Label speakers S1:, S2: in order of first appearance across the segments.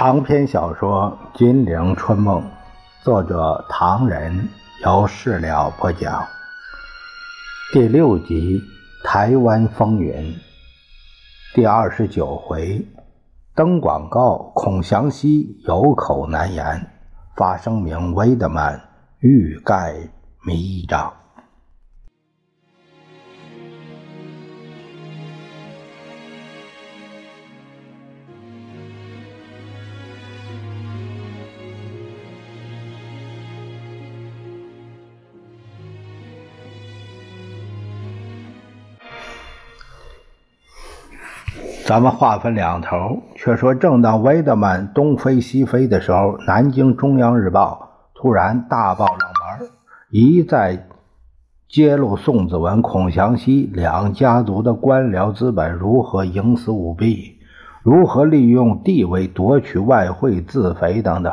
S1: 长篇小说《金陵春梦》，作者唐人，由事了播讲。第六集《台湾风云》第二十九回，登广告，孔祥熙有口难言，发声明，威德曼欲盖弥彰。咱们话分两头，却说正当威德曼东飞西飞的时候，南京中央日报突然大爆冷门，一再揭露宋子文、孔祥熙两家族的官僚资本如何营私舞弊，如何利用地位夺取外汇、自肥等等，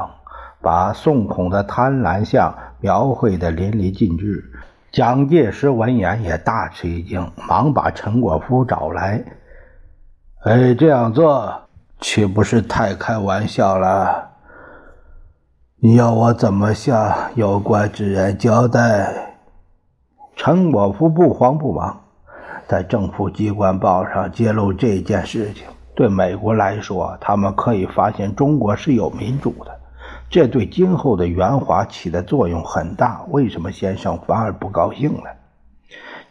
S1: 把宋孔的贪婪相描绘的淋漓尽致。蒋介石闻言也大吃一惊，忙把陈果夫找来。哎，这样做岂不是太开玩笑了？你要我怎么向有关之人交代？陈果夫不慌不忙，在政府机关报上揭露这件事情。对美国来说，他们可以发现中国是有民主的，这对今后的援华起的作用很大。为什么先生反而不高兴了？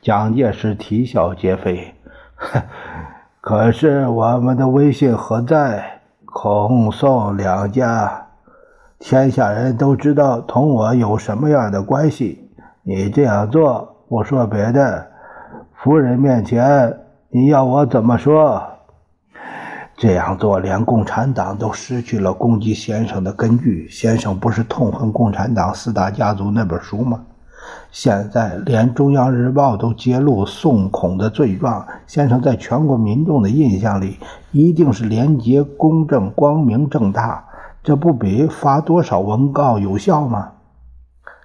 S1: 蒋介石啼笑皆非，哼。可是我们的威信何在？孔宋两家，天下人都知道同我有什么样的关系。你这样做，不说别的，夫人面前你要我怎么说？这样做，连共产党都失去了攻击先生的根据。先生不是痛恨共产党四大家族那本书吗？现在连中央日报都揭露宋孔的罪状，先生在全国民众的印象里一定是廉洁、公正、光明正大，这不比发多少文告有效吗？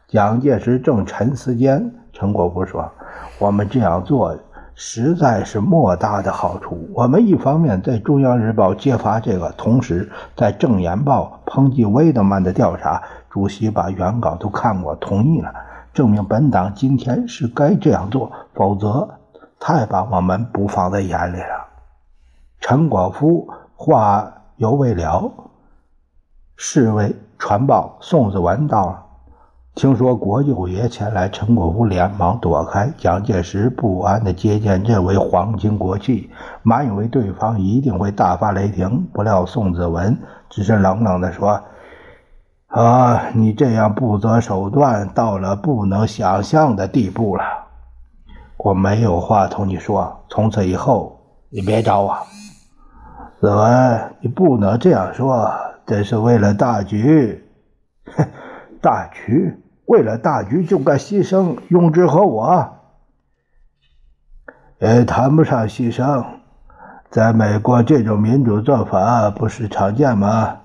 S1: 蒋介石正沉思间，陈果夫说：“我们这样做实在是莫大的好处。我们一方面在中央日报揭发这个，同时在正言报抨击威德曼的调查。主席把原稿都看过，同意了。”证明本党今天是该这样做，否则太把我们不放在眼里了。陈果夫话犹未了，侍卫传报宋子文到了，听说国舅爷前来，陈果夫连忙躲开。蒋介石不安地接见这位皇亲国戚，满以为对方一定会大发雷霆，不料宋子文只是冷冷地说。啊！你这样不择手段，到了不能想象的地步了。我没有话同你说，从此以后你别找我。子文，你不能这样说，这是为了大局。哼，大局，为了大局就该牺牲永之和我。也谈不上牺牲，在美国这种民主做法不是常见吗？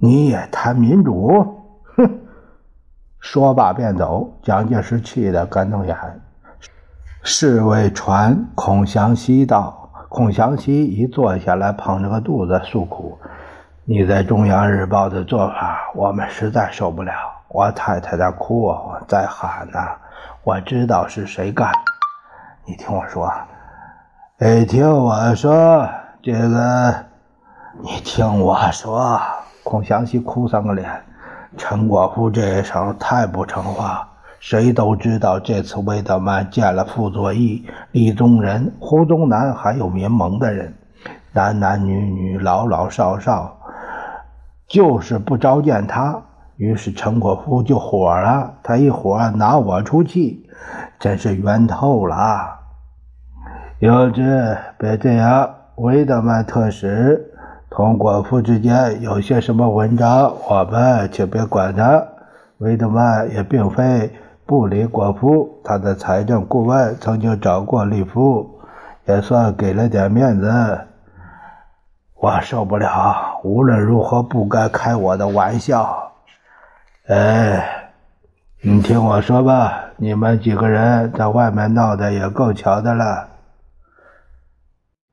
S1: 你也谈民主？哼！说罢便走。蒋介石气得干瞪眼。侍卫传孔祥熙到，孔祥熙一坐下来，捧着个肚子诉苦：“你在中央日报的做法，我们实在受不了。我太太在哭我，在喊呢。我知道是谁干。你听我说，哎，听我说，这个，你听我说。”孔祥熙哭丧个脸，陈果夫这一手太不成话。谁都知道，这次魏德曼见了傅作义、李宗仁、胡宗南，还有民盟的人，男男女女、老老少少，就是不召见他。于是陈果夫就火了，他一火拿我出气，真是冤透了。有志，别这样，魏德曼特使。同国父之间有些什么文章，我们就别管他。维德曼也并非不理国父，他的财政顾问曾经找过利夫，也算给了点面子。我受不了，无论如何不该开我的玩笑。哎，你听我说吧，你们几个人在外面闹得也够巧的了。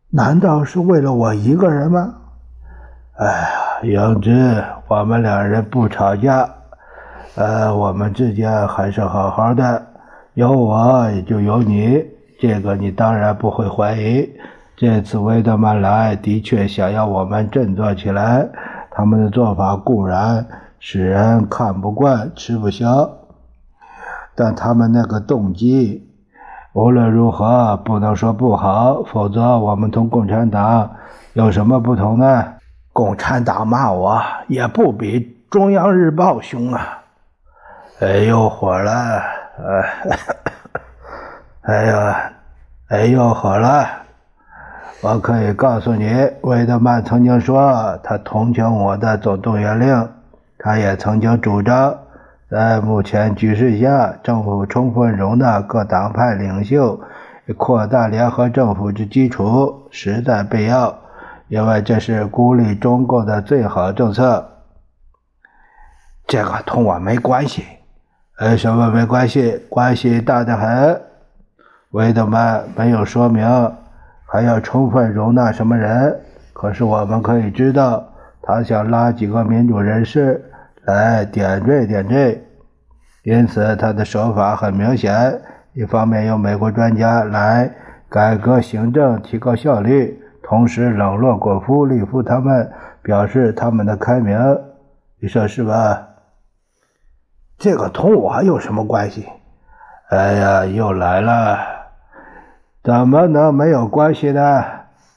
S1: 难道是为了我一个人吗？哎呀，杨子，我们两人不吵架，呃，我们之间还是好好的，有我也就有你，这个你当然不会怀疑。这次维德曼来，的确想要我们振作起来，他们的做法固然使人看不惯、吃不消，但他们那个动机。无论如何，不能说不好，否则我们同共产党有什么不同呢？共产党骂我也不比《中央日报》凶啊！哎呦，火了！哎，哎呀，哎呦，火了！我可以告诉你，魏德曼曾经说他同情我的总动员令，他也曾经主张。在目前局势下，政府充分容纳各党派领袖，扩大联合政府之基础，实在必要，因为这是孤立中共的最好政策。这个同我没关系，呃，什么没关系？关系大得很。维德曼没有说明还要充分容纳什么人，可是我们可以知道，他想拉几个民主人士。来点缀点缀，因此他的手法很明显：一方面由美国专家来改革行政、提高效率，同时冷落果夫、利夫他们，表示他们的开明。你说是吧？这个同我有什么关系？哎呀，又来了！怎么能没有关系呢？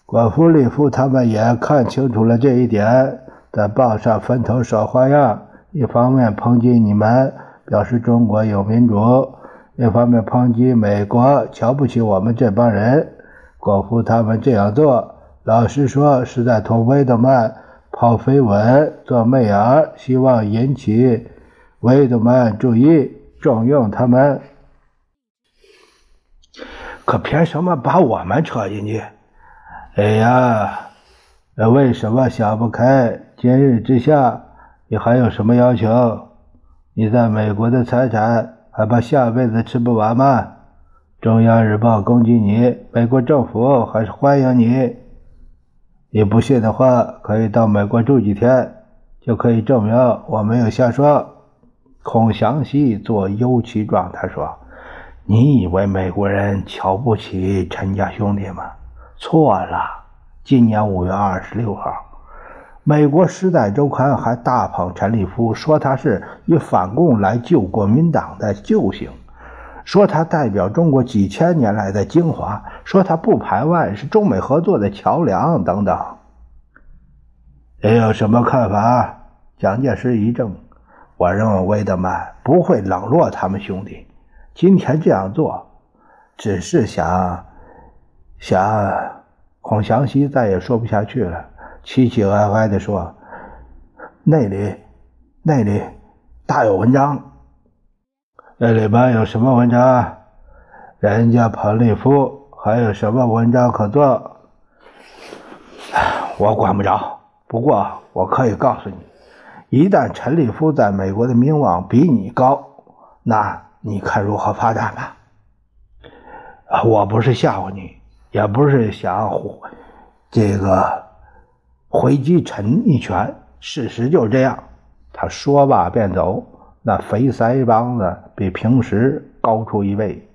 S1: 果夫、利夫他们也看清楚了这一点，在报上分头耍花样。一方面抨击你们，表示中国有民主；一方面抨击美国，瞧不起我们这帮人。果夫他们这样做，老实说是在同威德曼泡绯闻、做媚儿，希望引起威德曼注意，重用他们。可凭什么把我们扯进去？哎呀，为什么想不开？今日之下。你还有什么要求？你在美国的财产还怕下辈子吃不完吗？中央日报攻击你，美国政府还是欢迎你。你不信的话，可以到美国住几天，就可以证明我没有瞎说。孔祥熙做忧其状，他说：“你以为美国人瞧不起陈家兄弟吗？错了。今年五月二十六号。”美国《时代周刊》还大捧陈立夫，说他是以反共来救国民党的救星，说他代表中国几千年来的精华，说他不排外，是中美合作的桥梁等等。你有什么看法？蒋介石一怔，我认为魏德曼不会冷落他们兄弟，今天这样做，只是想想。孔祥熙再也说不下去了。气气哀哀地说：“那里，那里大有文章。这里边有什么文章？人家彭立夫还有什么文章可做？我管不着。不过我可以告诉你，一旦陈立夫在美国的名望比你高，那你看如何发展吧？我不是吓唬你，也不是想这个。”回击陈一拳，事实就是这样。他说罢便走，那肥腮帮子比平时高出一倍。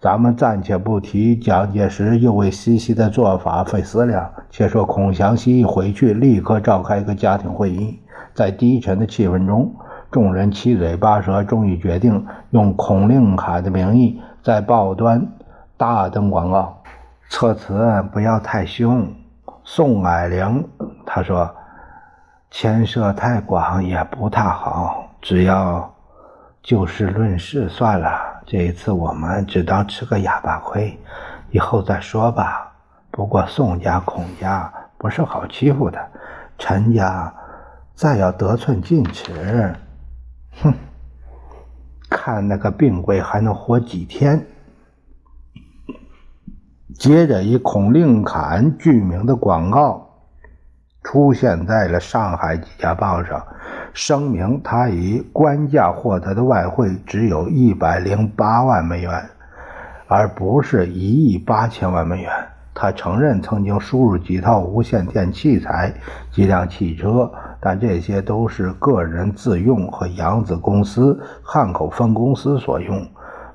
S1: 咱们暂且不提蒋介石又为西西的做法费思量，且说孔祥熙一回去，立刻召开一个家庭会议，在低沉的气氛中，众人七嘴八舌，终于决定用孔令凯的名义在报端大登广告，措辞不要太凶。宋霭龄他说：“牵涉太广也不太好，只要就事论事算了。这一次我们只当吃个哑巴亏，以后再说吧。不过宋家、孔家不是好欺负的，陈家再要得寸进尺，哼，看那个病鬼还能活几天。”接着，以孔令侃剧名的广告出现在了上海几家报上，声明他以官价获得的外汇只有一百零八万美元，而不是一亿八千万美元。他承认曾经输入几套无线电器材、几辆汽车，但这些都是个人自用和扬子公司、汉口分公司所用，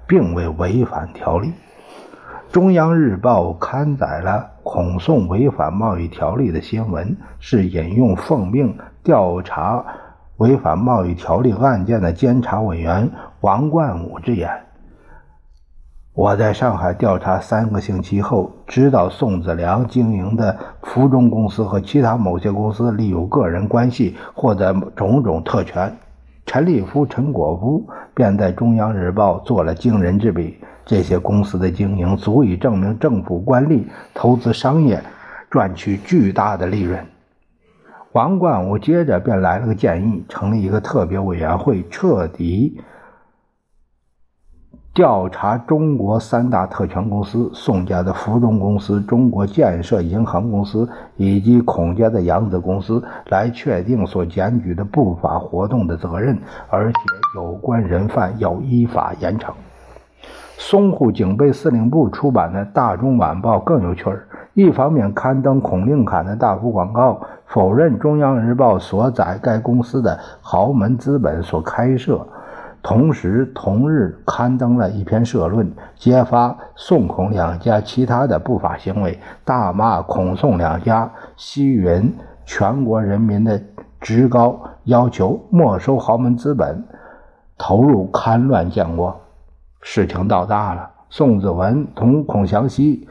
S1: 并未违反条例。中央日报刊载了孔宋违反贸易条例的新闻，是引用奉命调查违反贸易条例案件的监察委员王冠武之言。我在上海调查三个星期后，知道宋子良经营的福中公司和其他某些公司利有个人关系，获得种种特权。陈立夫、陈果夫便在《中央日报》做了惊人之笔。这些公司的经营足以证明政府官吏投资商业，赚取巨大的利润。王冠武接着便来了个建议，成立一个特别委员会，彻底。调查中国三大特权公司宋家的福中公司、中国建设银行公司以及孔家的扬子公司，来确定所检举的不法活动的责任，而且有关人犯要依法严惩。淞沪警备司令部出版的《大中晚报》更有趣儿，一方面刊登孔令侃的大幅广告，否认《中央日报》所载该公司的豪门资本所开设。同时，同日刊登了一篇社论，揭发宋孔两家其他的不法行为，大骂孔宋两家吸吮全国人民的职高，要求没收豪门资本，投入戡乱建国。事情闹大了，宋子文同孔祥熙、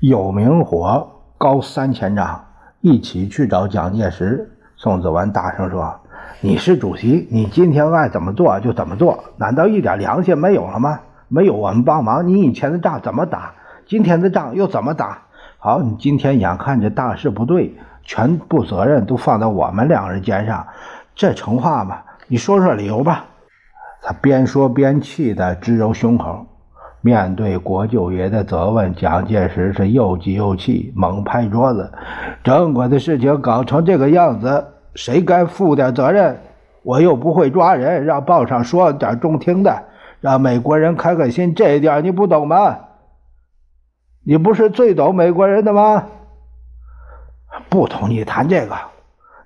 S1: 有明火、高三千丈一起去找蒋介石。宋子文大声说。你是主席，你今天爱怎么做就怎么做，难道一点良心没有了吗？没有我们帮忙，你以前的仗怎么打？今天的仗又怎么打？好，你今天眼看着大事不对，全部责任都放在我们两人肩上，这成话吗？你说说理由吧。他边说边气的直揉胸口。面对国舅爷的责问，蒋介石是又急又气，猛拍桌子：“中国的事情搞成这个样子！”谁该负点责任？我又不会抓人，让报上说点中听的，让美国人开开心，这一点你不懂吗？你不是最懂美国人的吗？不同意谈这个，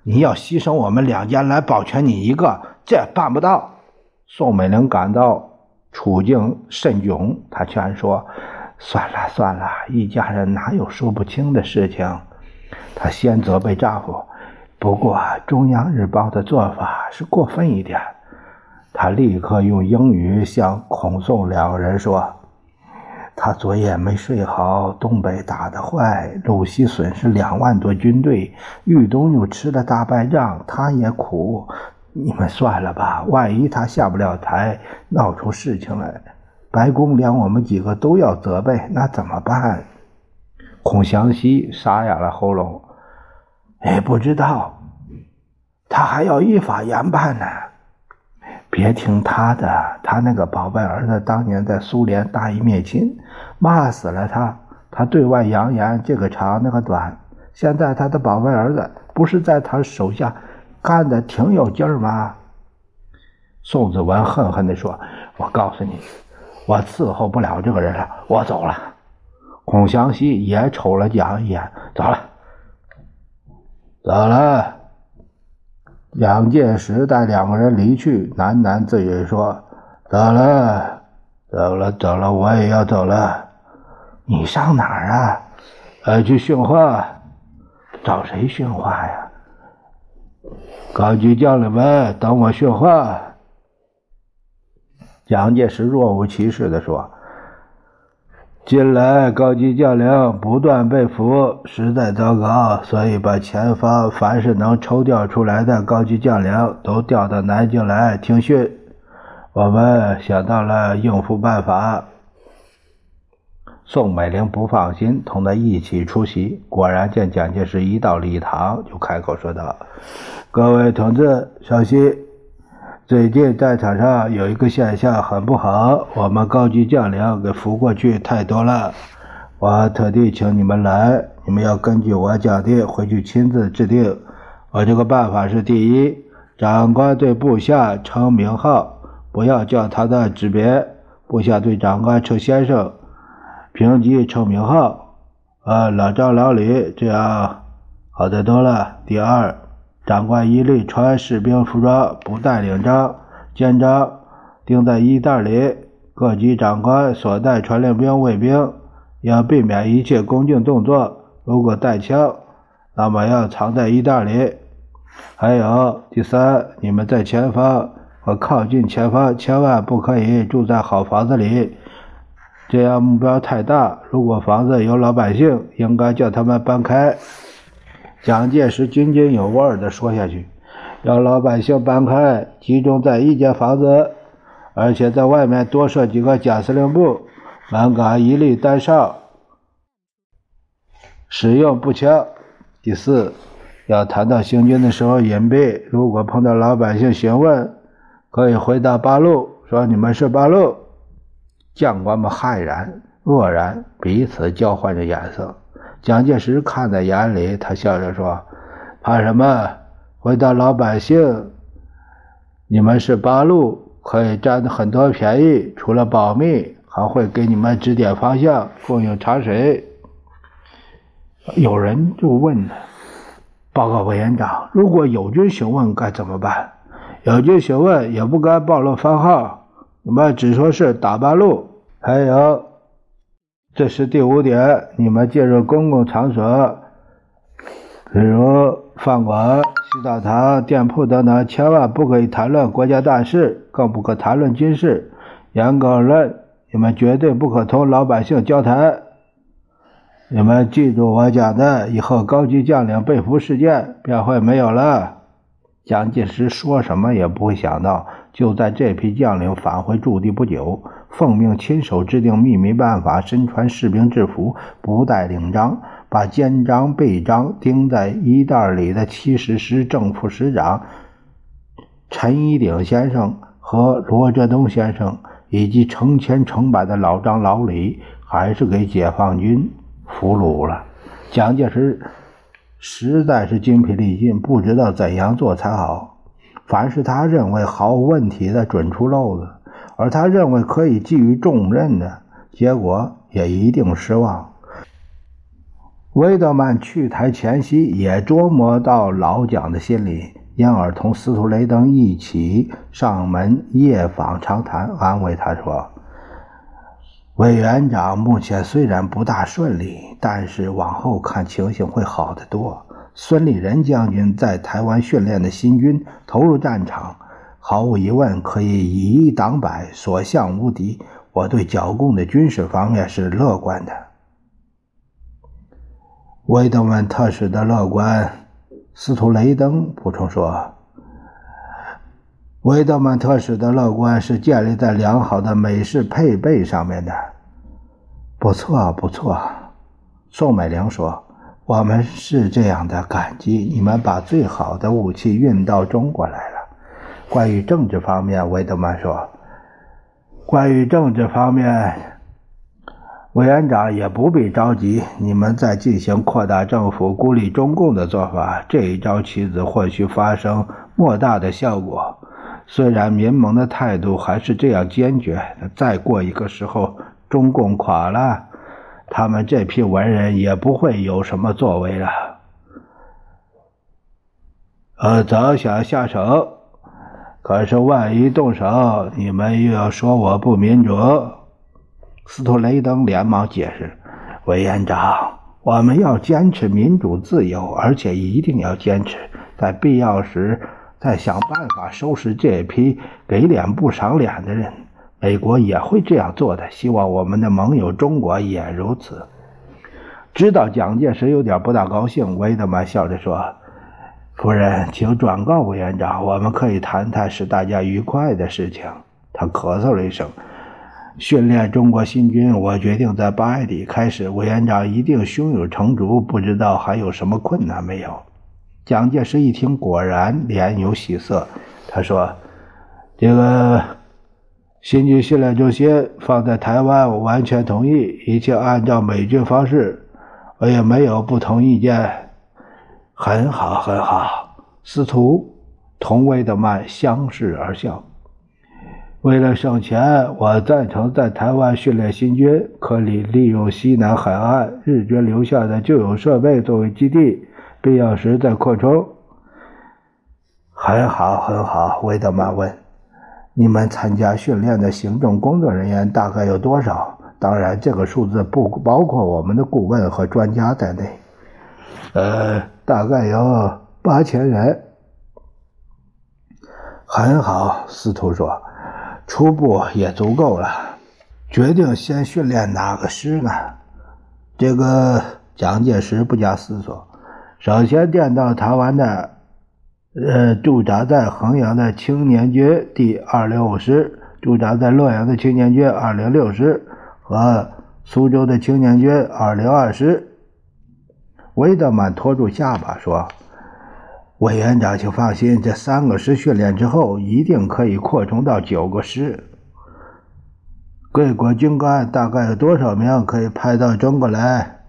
S1: 你要牺牲我们两家来保全你一个，这办不到。宋美龄感到处境甚窘，他劝说：“算了算了，一家人哪有说不清的事情？”他先责备丈夫。不过，《中央日报》的做法是过分一点。他立刻用英语向孔宋两人说：“他昨夜没睡好，东北打得坏，鲁西损失两万多军队，豫东又吃了大败仗，他也苦。你们算了吧，万一他下不了台，闹出事情来，白宫连我们几个都要责备，那怎么办？”孔祥熙沙哑了喉咙。哎，不知道，他还要依法严办呢。别听他的，他那个宝贝儿子当年在苏联大义灭亲，骂死了他。他对外扬言这个长那个短，现在他的宝贝儿子不是在他手下干的挺有劲儿吗？宋子文恨恨地说：“我告诉你，我伺候不了这个人了，我走了。”孔祥熙也瞅了蒋一眼，走了。走了，蒋介石带两个人离去，喃喃自语说：“走了，走了，走了，我也要走了。你上哪儿啊？呃，去训话。找谁训话呀？高级将领们，等我训话。”蒋介石若无其事地说。近来高级将领不断被俘，实在糟糕，所以把前方凡是能抽调出来的高级将领都调到南京来听训。我们想到了应付办法。宋美龄不放心，同他一起出席。果然见蒋介石一到礼堂，就开口说道：“各位同志，小心！”最近战场上有一个现象很不好，我们高级将领给俘过去太多了。我特地请你们来，你们要根据我讲的回去亲自制定。我这个办法是：第一，长官对部下称名号，不要叫他的职别；部下对长官称先生，评级称名号。呃，老赵、老李，这样好得多了。第二，长官一律穿士兵服装，不带领章、肩章，钉在衣袋里。各级长官所带传令兵、卫兵，要避免一切恭敬动作。如果带枪，那么要藏在衣袋里。还有第三，你们在前方和靠近前方，千万不可以住在好房子里。这样目标太大，如果房子有老百姓，应该叫他们搬开。蒋介石津津有味地说下去：“让老百姓搬开，集中在一间房子，而且在外面多设几个假司令部，门岗一律单上，使用步枪。第四，要谈到行军的时候隐蔽，如果碰到老百姓询问，可以回答八路，说你们是八路。”将官们骇然、愕然，彼此交换着眼色。蒋介石看在眼里，他笑着说：“怕什么？回答老百姓，你们是八路，可以占很多便宜，除了保密，还会给你们指点方向，供应茶水。”有人就问了：“报告委员长，如果友军询问该怎么办？”友军询问也不该暴露番号。你们只说是打八路，还有，这是第五点。你们进入公共场所，比如饭馆、洗澡堂、店铺等等，千万不可以谈论国家大事，更不可谈论军事。严格而论，你们绝对不可同老百姓交谈。你们记住我讲的，以后高级将领被俘事件便会没有了。蒋介石说什么也不会想到。就在这批将领返回驻地不久，奉命亲手制定秘密办法，身穿士兵制服，不带领章，把肩章、背章钉在衣袋里的七十师正副师长陈一鼎先生和罗哲东先生，以及成千成百的老张、老李，还是给解放军俘虏了。蒋介石实在是精疲力尽，不知道怎样做才好。凡是他认为毫无问题的，准出漏子；而他认为可以寄予重任的，结果也一定失望。威德曼去台前夕，也琢磨到老蒋的心里，因而同司徒雷登一起上门夜访长谈，安慰他说：“委员长目前虽然不大顺利，但是往后看情形会好得多。”孙立人将军在台湾训练的新军投入战场，毫无疑问可以以一挡百，所向无敌。我对剿共的军事方面是乐观的。维德曼特使的乐观，司徒雷登补充说：“维德曼特使的乐观是建立在良好的美式配备上面的。”不错，不错，宋美龄说。我们是这样的感激你们把最好的武器运到中国来了。关于政治方面，维德曼说：“关于政治方面，委员长也不必着急。你们在进行扩大政府、孤立中共的做法，这一招棋子或许发生莫大的效果。虽然民盟的态度还是这样坚决，再过一个时候，中共垮了。”他们这批文人也不会有什么作为了。呃，早想下手，可是万一动手，你们又要说我不民主。斯图雷登连忙解释：“委员长，我们要坚持民主自由，而且一定要坚持，在必要时再想办法收拾这批给脸不赏脸的人。”美国也会这样做的，希望我们的盟友中国也如此。知道蒋介石有点不大高兴，维德曼笑着说：“夫人，请转告委员长，我们可以谈谈使大家愉快的事情。”他咳嗽了一声：“训练中国新军，我决定在八月底开始。委员长一定胸有成竹，不知道还有什么困难没有？”蒋介石一听，果然脸有喜色。他说：“这个。”新军训练中心放在台湾，我完全同意，一切按照美军方式，我也没有不同意见。很好，很好。司徒同威德曼相视而笑。为了省钱，我赞成在台湾训练新军，可以利用西南海岸日军留下的旧有设备作为基地，必要时再扩充。很好，很好。威德曼问：“你们参加训练的行政工作人员大概有多少？当然，这个数字不包括我们的顾问和专家在内。呃，大概有八千人。”很好，司徒说。初步也足够了。决定先训练哪个师呢？这个蒋介石不假思索，首先调到台湾的，呃，驻扎在衡阳的青年军第二零五师，驻扎在洛阳的青年军二零六师和苏州的青年军二零二师。韦德曼拖住下巴说：“委员长，请放心，这三个师训练之后，一定可以扩充到九个师。贵国军官大概有多少名可以派到中国来？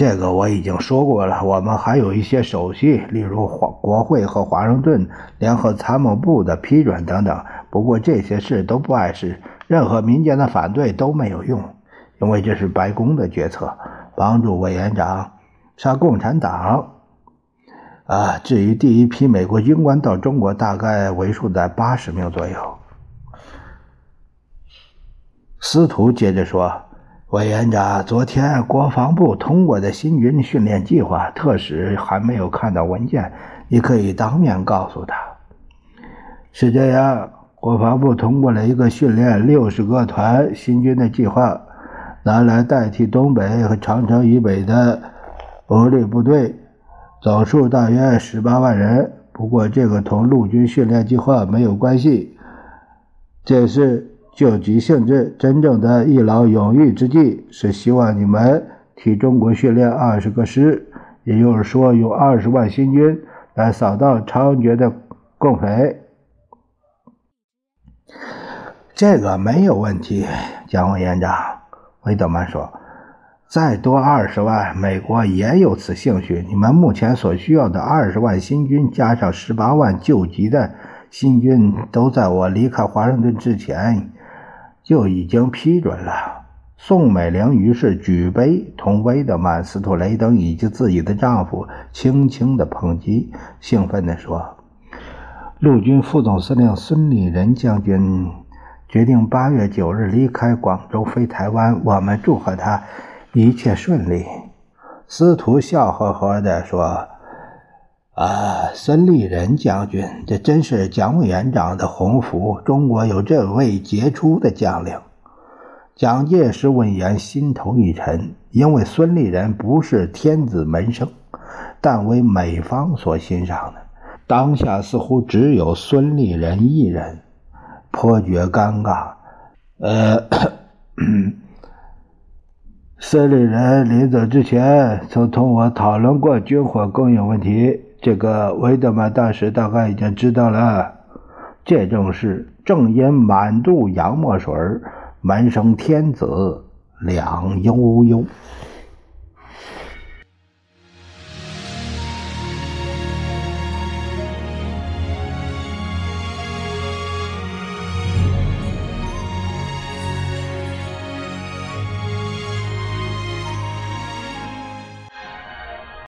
S1: 这个我已经说过了。我们还有一些手续，例如华国会和华盛顿联合参谋部的批准等等。不过这些事都不碍事，任何民间的反对都没有用，因为这是白宫的决策。帮助委员长杀共产党。”啊，至于第一批美国军官到中国，大概为数在八十名左右。司徒接着说：“委员长，昨天国防部通过的新军训练计划，特使还没有看到文件，你可以当面告诉他。是这样，国防部通过了一个训练六十个团新军的计划，拿来代替东北和长城以北的独立部队。”总数大约十八万人，不过这个同陆军训练计划没有关系，这是救急性质。真正的一劳永逸之计是希望你们替中国训练二十个师，也就是说，有二十万新军来扫荡猖獗的共匪。这个没有问题，蒋委员长，韦德曼说。再多二十万，美国也有此兴趣。你们目前所需要的二十万新军，加上十八万救急的新军，都在我离开华盛顿之前就已经批准了。宋美龄于是举杯，同威德曼、斯图雷登以及自己的丈夫轻轻的碰击，兴奋地说：“陆军副总司令孙立人将军决定八月九日离开广州飞台湾，我们祝贺他。”一切顺利，司徒笑呵呵地说：“啊，孙立人将军，这真是蒋委员长的鸿福。中国有这位杰出的将领。”蒋介石闻言心头一沉，因为孙立人不是天子门生，但为美方所欣赏的。当下似乎只有孙立人一人，颇觉尴尬。呃。孙立人临走之前曾同我讨论过军火供应问题，这个维德曼大师大概已经知道了。这正是正因满肚洋墨水门生天子两悠悠。